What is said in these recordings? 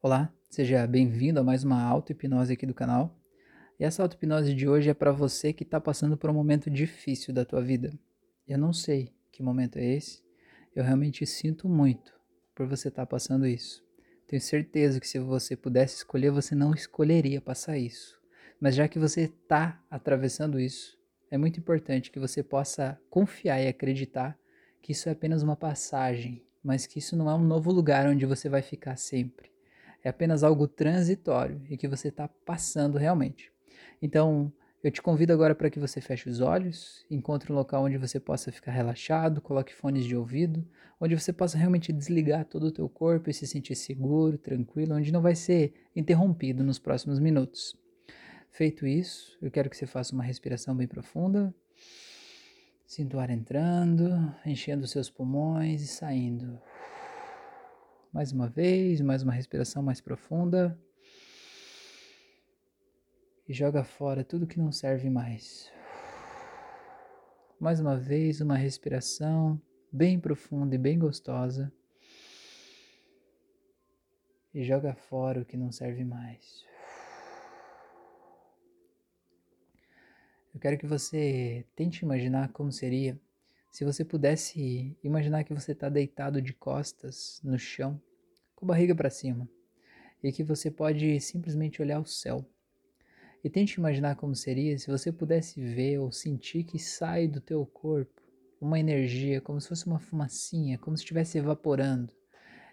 Olá, seja bem-vindo a mais uma auto-hipnose aqui do canal. E essa auto-hipnose de hoje é para você que está passando por um momento difícil da tua vida. Eu não sei que momento é esse, eu realmente sinto muito por você estar tá passando isso. Tenho certeza que se você pudesse escolher, você não escolheria passar isso. Mas já que você está atravessando isso, é muito importante que você possa confiar e acreditar que isso é apenas uma passagem, mas que isso não é um novo lugar onde você vai ficar sempre é apenas algo transitório e que você está passando realmente. Então, eu te convido agora para que você feche os olhos, encontre um local onde você possa ficar relaxado, coloque fones de ouvido, onde você possa realmente desligar todo o teu corpo e se sentir seguro, tranquilo, onde não vai ser interrompido nos próximos minutos. Feito isso, eu quero que você faça uma respiração bem profunda. Sinta o ar entrando, enchendo os seus pulmões e saindo. Mais uma vez, mais uma respiração mais profunda. E joga fora tudo que não serve mais. Mais uma vez, uma respiração bem profunda e bem gostosa. E joga fora o que não serve mais. Eu quero que você tente imaginar como seria se você pudesse imaginar que você está deitado de costas no chão, com a barriga para cima, e que você pode simplesmente olhar o céu. E tente imaginar como seria se você pudesse ver ou sentir que sai do teu corpo uma energia, como se fosse uma fumacinha, como se estivesse evaporando,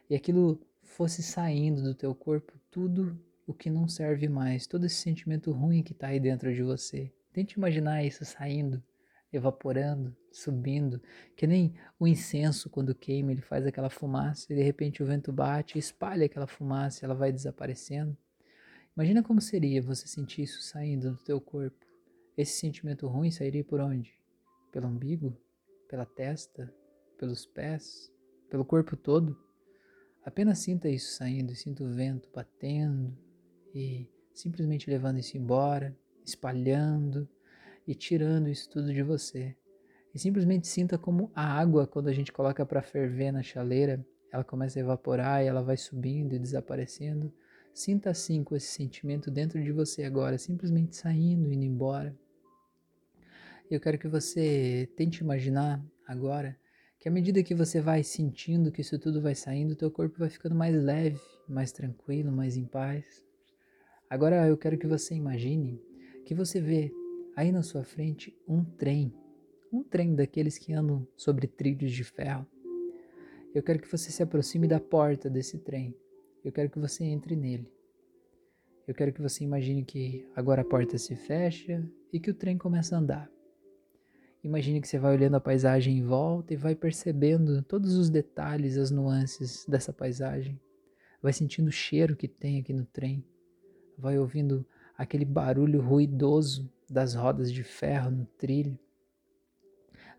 e aquilo fosse saindo do teu corpo tudo o que não serve mais, todo esse sentimento ruim que está aí dentro de você. Tente imaginar isso saindo evaporando, subindo, que nem o incenso quando queima, ele faz aquela fumaça e de repente o vento bate, espalha aquela fumaça, e ela vai desaparecendo. Imagina como seria você sentir isso saindo do teu corpo. Esse sentimento ruim sairia por onde? Pelo umbigo? Pela testa? Pelos pés? Pelo corpo todo? Apenas sinta isso saindo, sinta o vento batendo e simplesmente levando isso embora, espalhando, e tirando isso tudo de você. E simplesmente sinta como a água, quando a gente coloca para ferver na chaleira, ela começa a evaporar e ela vai subindo e desaparecendo. Sinta assim com esse sentimento dentro de você agora, simplesmente saindo, indo embora. Eu quero que você tente imaginar agora que à medida que você vai sentindo que isso tudo vai saindo, teu corpo vai ficando mais leve, mais tranquilo, mais em paz. Agora eu quero que você imagine que você vê aí na sua frente um trem, um trem daqueles que andam sobre trilhos de ferro. Eu quero que você se aproxime da porta desse trem. Eu quero que você entre nele. Eu quero que você imagine que agora a porta se fecha e que o trem começa a andar. Imagine que você vai olhando a paisagem em volta e vai percebendo todos os detalhes, as nuances dessa paisagem. Vai sentindo o cheiro que tem aqui no trem. Vai ouvindo aquele barulho ruidoso das rodas de ferro no trilho.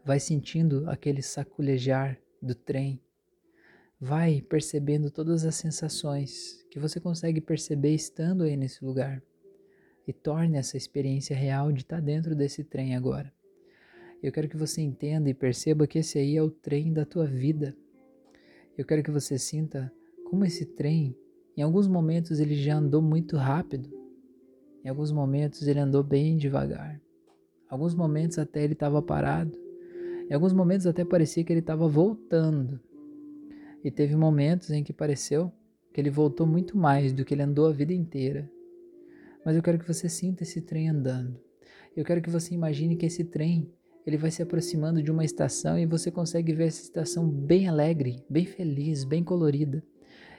Vai sentindo aquele saculejar do trem. Vai percebendo todas as sensações que você consegue perceber estando aí nesse lugar. E torne essa experiência real de estar dentro desse trem agora. Eu quero que você entenda e perceba que esse aí é o trem da tua vida. Eu quero que você sinta como esse trem, em alguns momentos, ele já andou muito rápido em alguns momentos ele andou bem devagar. Alguns momentos até ele estava parado. Em alguns momentos até parecia que ele estava voltando. E teve momentos em que pareceu que ele voltou muito mais do que ele andou a vida inteira. Mas eu quero que você sinta esse trem andando. Eu quero que você imagine que esse trem ele vai se aproximando de uma estação e você consegue ver essa estação bem alegre, bem feliz, bem colorida.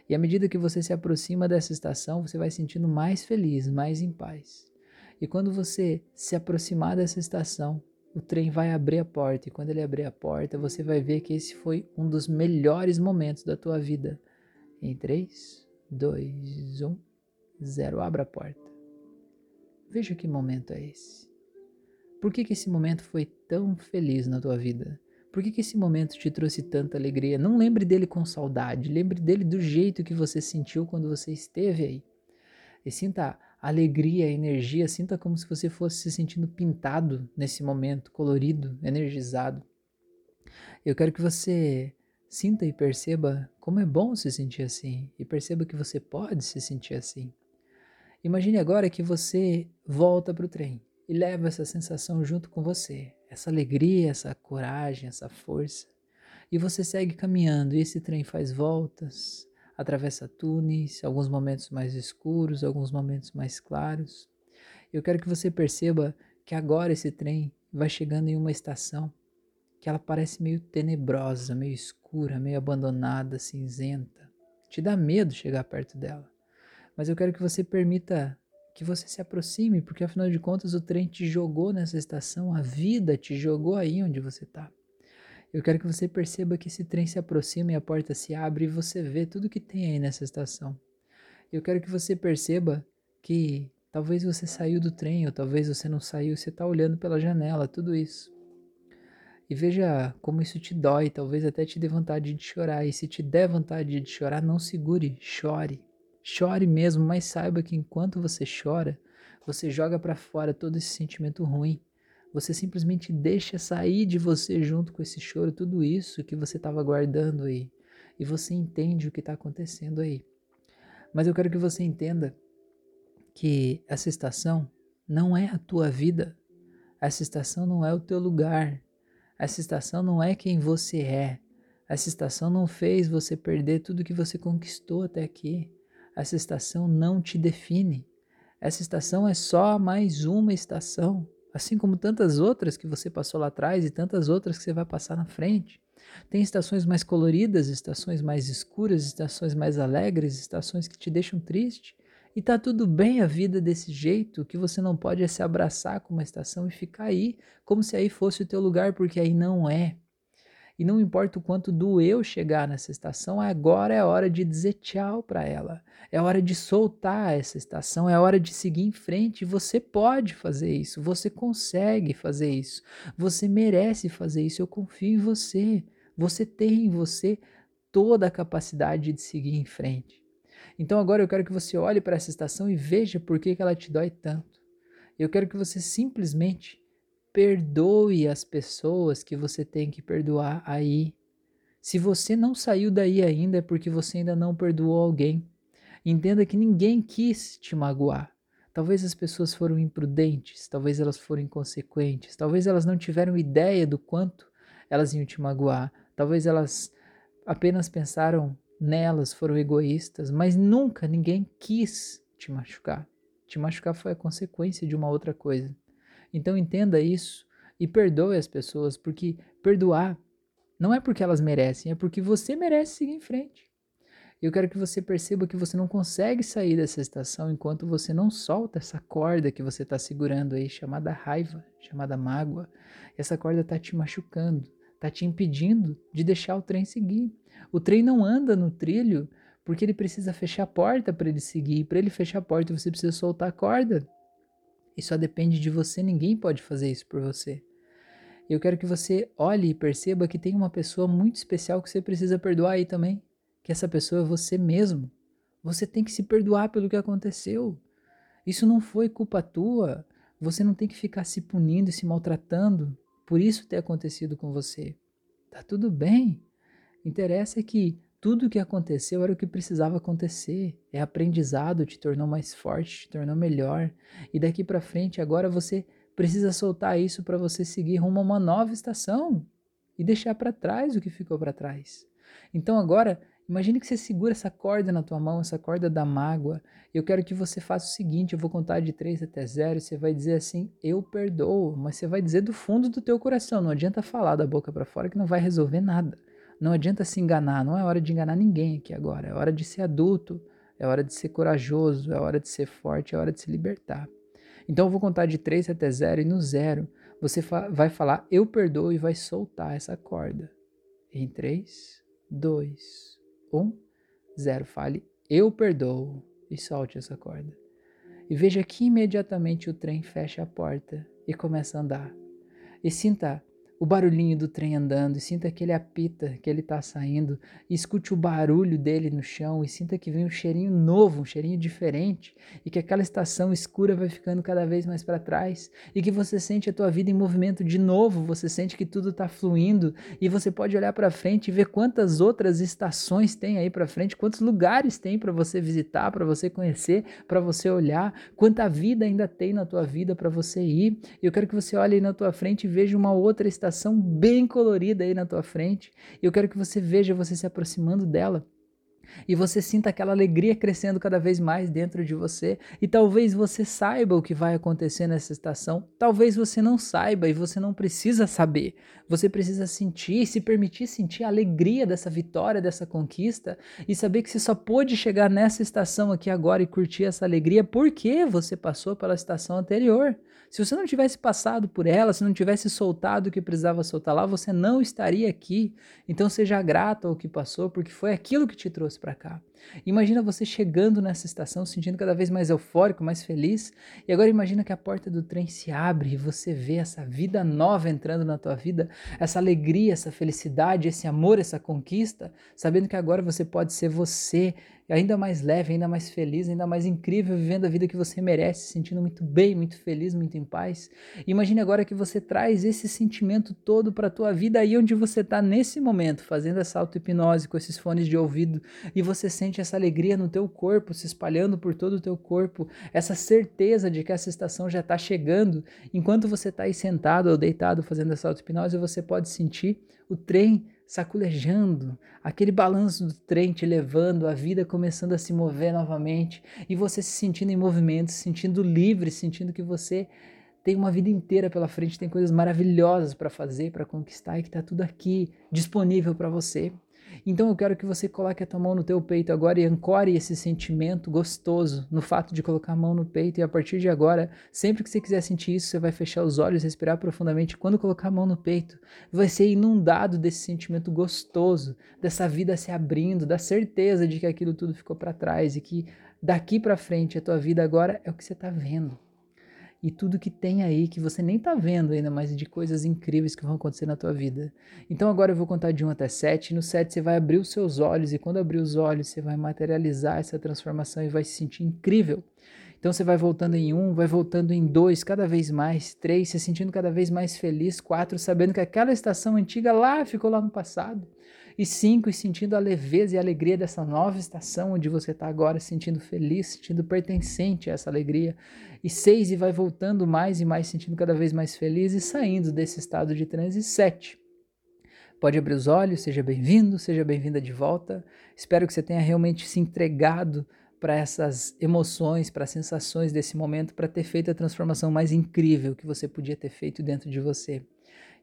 E à medida que você se aproxima dessa estação, você vai sentindo mais feliz, mais em paz. E quando você se aproximar dessa estação, o trem vai abrir a porta. E quando ele abrir a porta, você vai ver que esse foi um dos melhores momentos da tua vida. Em 3, 2, 1, 0. Abra a porta. Veja que momento é esse. Por que, que esse momento foi tão feliz na tua vida? Por que, que esse momento te trouxe tanta alegria? Não lembre dele com saudade, lembre dele do jeito que você sentiu quando você esteve aí. E sinta alegria, energia, sinta como se você fosse se sentindo pintado nesse momento, colorido, energizado. Eu quero que você sinta e perceba como é bom se sentir assim e perceba que você pode se sentir assim. Imagine agora que você volta para o trem e leva essa sensação junto com você, essa alegria, essa coragem, essa força. E você segue caminhando e esse trem faz voltas, atravessa túneis, alguns momentos mais escuros, alguns momentos mais claros. Eu quero que você perceba que agora esse trem vai chegando em uma estação que ela parece meio tenebrosa, meio escura, meio abandonada, cinzenta. Te dá medo chegar perto dela. Mas eu quero que você permita que você se aproxime, porque afinal de contas o trem te jogou nessa estação, a vida te jogou aí onde você está. Eu quero que você perceba que esse trem se aproxima e a porta se abre e você vê tudo que tem aí nessa estação. Eu quero que você perceba que talvez você saiu do trem ou talvez você não saiu, você está olhando pela janela, tudo isso. E veja como isso te dói, talvez até te dê vontade de chorar. E se te der vontade de chorar, não segure, chore. Chore mesmo, mas saiba que enquanto você chora, você joga para fora todo esse sentimento ruim. Você simplesmente deixa sair de você junto com esse choro tudo isso que você estava guardando aí. E você entende o que está acontecendo aí. Mas eu quero que você entenda que essa estação não é a tua vida. Essa estação não é o teu lugar. Essa estação não é quem você é. Essa estação não fez você perder tudo que você conquistou até aqui. Essa estação não te define. Essa estação é só mais uma estação, assim como tantas outras que você passou lá atrás e tantas outras que você vai passar na frente. Tem estações mais coloridas, estações mais escuras, estações mais alegres, estações que te deixam triste. E tá tudo bem a vida desse jeito, que você não pode é se abraçar com uma estação e ficar aí, como se aí fosse o teu lugar, porque aí não é. E não importa o quanto doeu chegar nessa estação, agora é hora de dizer tchau para ela. É hora de soltar essa estação, é hora de seguir em frente. Você pode fazer isso, você consegue fazer isso, você merece fazer isso. Eu confio em você. Você tem em você toda a capacidade de seguir em frente. Então agora eu quero que você olhe para essa estação e veja por que, que ela te dói tanto. Eu quero que você simplesmente perdoe as pessoas que você tem que perdoar aí. Se você não saiu daí ainda é porque você ainda não perdoou alguém. Entenda que ninguém quis te magoar. Talvez as pessoas foram imprudentes, talvez elas foram inconsequentes, talvez elas não tiveram ideia do quanto elas iam te magoar, talvez elas apenas pensaram nelas, foram egoístas, mas nunca ninguém quis te machucar. Te machucar foi a consequência de uma outra coisa. Então entenda isso e perdoe as pessoas, porque perdoar não é porque elas merecem, é porque você merece seguir em frente. Eu quero que você perceba que você não consegue sair dessa estação enquanto você não solta essa corda que você está segurando aí, chamada raiva, chamada mágoa. Essa corda está te machucando, está te impedindo de deixar o trem seguir. O trem não anda no trilho porque ele precisa fechar a porta para ele seguir. Para ele fechar a porta, você precisa soltar a corda. E só depende de você, ninguém pode fazer isso por você. Eu quero que você olhe e perceba que tem uma pessoa muito especial que você precisa perdoar aí também. Que essa pessoa é você mesmo. Você tem que se perdoar pelo que aconteceu. Isso não foi culpa tua. Você não tem que ficar se punindo e se maltratando por isso ter acontecido com você. Tá tudo bem. Interessa é que tudo o que aconteceu era o que precisava acontecer. É aprendizado, te tornou mais forte, te tornou melhor. E daqui para frente, agora você precisa soltar isso para você seguir rumo a uma nova estação e deixar para trás o que ficou para trás. Então agora, imagine que você segura essa corda na tua mão, essa corda da mágoa. Eu quero que você faça o seguinte, eu vou contar de 3 até 0 e você vai dizer assim: "Eu perdoo", mas você vai dizer do fundo do teu coração, não adianta falar da boca para fora que não vai resolver nada. Não adianta se enganar, não é hora de enganar ninguém aqui agora. É hora de ser adulto, é hora de ser corajoso, é hora de ser forte, é hora de se libertar. Então eu vou contar de 3 até 0 e no zero você fa vai falar eu perdoo e vai soltar essa corda. Em 3, 2, 1, 0. Fale eu perdoo e solte essa corda. E veja que imediatamente o trem fecha a porta e começa a andar. E sinta o barulhinho do trem andando, e sinta que ele apita, que ele está saindo, escute o barulho dele no chão, e sinta que vem um cheirinho novo, um cheirinho diferente, e que aquela estação escura vai ficando cada vez mais para trás, e que você sente a tua vida em movimento de novo, você sente que tudo está fluindo, e você pode olhar para frente e ver quantas outras estações tem aí para frente, quantos lugares tem para você visitar, para você conhecer, para você olhar, quanta vida ainda tem na tua vida para você ir. Eu quero que você olhe na tua frente e veja uma outra estação estação bem colorida aí na tua frente. Eu quero que você veja você se aproximando dela e você sinta aquela alegria crescendo cada vez mais dentro de você. E talvez você saiba o que vai acontecer nessa estação, talvez você não saiba e você não precisa saber. Você precisa sentir, se permitir sentir a alegria dessa vitória, dessa conquista e saber que você só pôde chegar nessa estação aqui agora e curtir essa alegria porque você passou pela estação anterior. Se você não tivesse passado por ela, se não tivesse soltado o que precisava soltar lá, você não estaria aqui. Então seja grato ao que passou, porque foi aquilo que te trouxe para cá. Imagina você chegando nessa estação, sentindo cada vez mais eufórico, mais feliz, e agora imagina que a porta do trem se abre e você vê essa vida nova entrando na tua vida, essa alegria, essa felicidade, esse amor, essa conquista, sabendo que agora você pode ser você, ainda mais leve, ainda mais feliz, ainda mais incrível, vivendo a vida que você merece, sentindo muito bem, muito feliz, muito em paz. Imagine agora que você traz esse sentimento todo para a tua vida aí onde você está nesse momento, fazendo essa auto-hipnose com esses fones de ouvido e você sente essa alegria no teu corpo, se espalhando por todo o teu corpo, essa certeza de que essa estação já está chegando. Enquanto você está aí sentado ou deitado fazendo essa auto-hipnose, você pode sentir o trem saculejando, aquele balanço do trem te levando, a vida começando a se mover novamente e você se sentindo em movimento, se sentindo livre, sentindo que você tem uma vida inteira pela frente, tem coisas maravilhosas para fazer, para conquistar e que está tudo aqui disponível para você. Então eu quero que você coloque a tua mão no teu peito agora e ancore esse sentimento gostoso no fato de colocar a mão no peito e a partir de agora, sempre que você quiser sentir isso, você vai fechar os olhos, respirar profundamente. Quando colocar a mão no peito, vai ser inundado desse sentimento gostoso, dessa vida se abrindo, da certeza de que aquilo tudo ficou para trás e que daqui para frente a tua vida agora é o que você está vendo e tudo que tem aí que você nem tá vendo ainda, mas de coisas incríveis que vão acontecer na tua vida. Então agora eu vou contar de 1 até 7, e no 7 você vai abrir os seus olhos, e quando abrir os olhos, você vai materializar essa transformação e vai se sentir incrível. Então você vai voltando em um, vai voltando em dois, cada vez mais, três, se sentindo cada vez mais feliz, quatro, sabendo que aquela estação antiga lá ficou lá no passado e cinco, e sentindo a leveza e a alegria dessa nova estação onde você está agora, sentindo feliz, sentindo pertencente a essa alegria. E seis, e vai voltando mais e mais, sentindo cada vez mais feliz e saindo desse estado de transe. Sete, pode abrir os olhos, seja bem-vindo, seja bem-vinda de volta. Espero que você tenha realmente se entregado para essas emoções, para as sensações desse momento, para ter feito a transformação mais incrível que você podia ter feito dentro de você.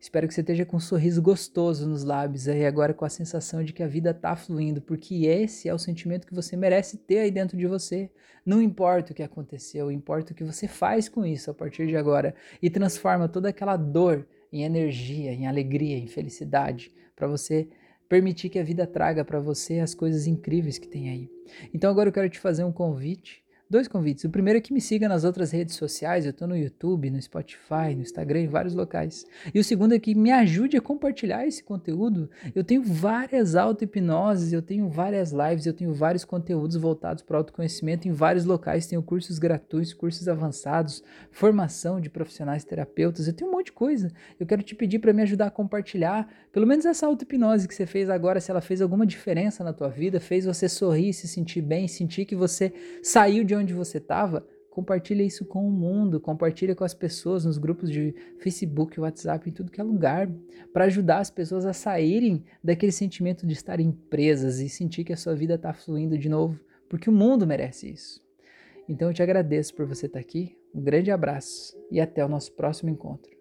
Espero que você esteja com um sorriso gostoso nos lábios aí agora com a sensação de que a vida está fluindo, porque esse é o sentimento que você merece ter aí dentro de você. Não importa o que aconteceu, importa o que você faz com isso a partir de agora e transforma toda aquela dor em energia, em alegria, em felicidade, para você permitir que a vida traga para você as coisas incríveis que tem aí. Então agora eu quero te fazer um convite dois convites. O primeiro é que me siga nas outras redes sociais, eu estou no YouTube, no Spotify, no Instagram, em vários locais. E o segundo é que me ajude a compartilhar esse conteúdo. Eu tenho várias auto-hipnoses, eu tenho várias lives, eu tenho vários conteúdos voltados para autoconhecimento em vários locais. Tenho cursos gratuitos, cursos avançados, formação de profissionais terapeutas, eu tenho um monte de coisa. Eu quero te pedir para me ajudar a compartilhar, pelo menos essa auto-hipnose que você fez agora, se ela fez alguma diferença na tua vida, fez você sorrir, se sentir bem, sentir que você saiu de onde onde você estava, compartilha isso com o mundo, compartilha com as pessoas nos grupos de Facebook, WhatsApp, em tudo que é lugar, para ajudar as pessoas a saírem daquele sentimento de estarem presas e sentir que a sua vida está fluindo de novo, porque o mundo merece isso. Então eu te agradeço por você estar tá aqui, um grande abraço e até o nosso próximo encontro.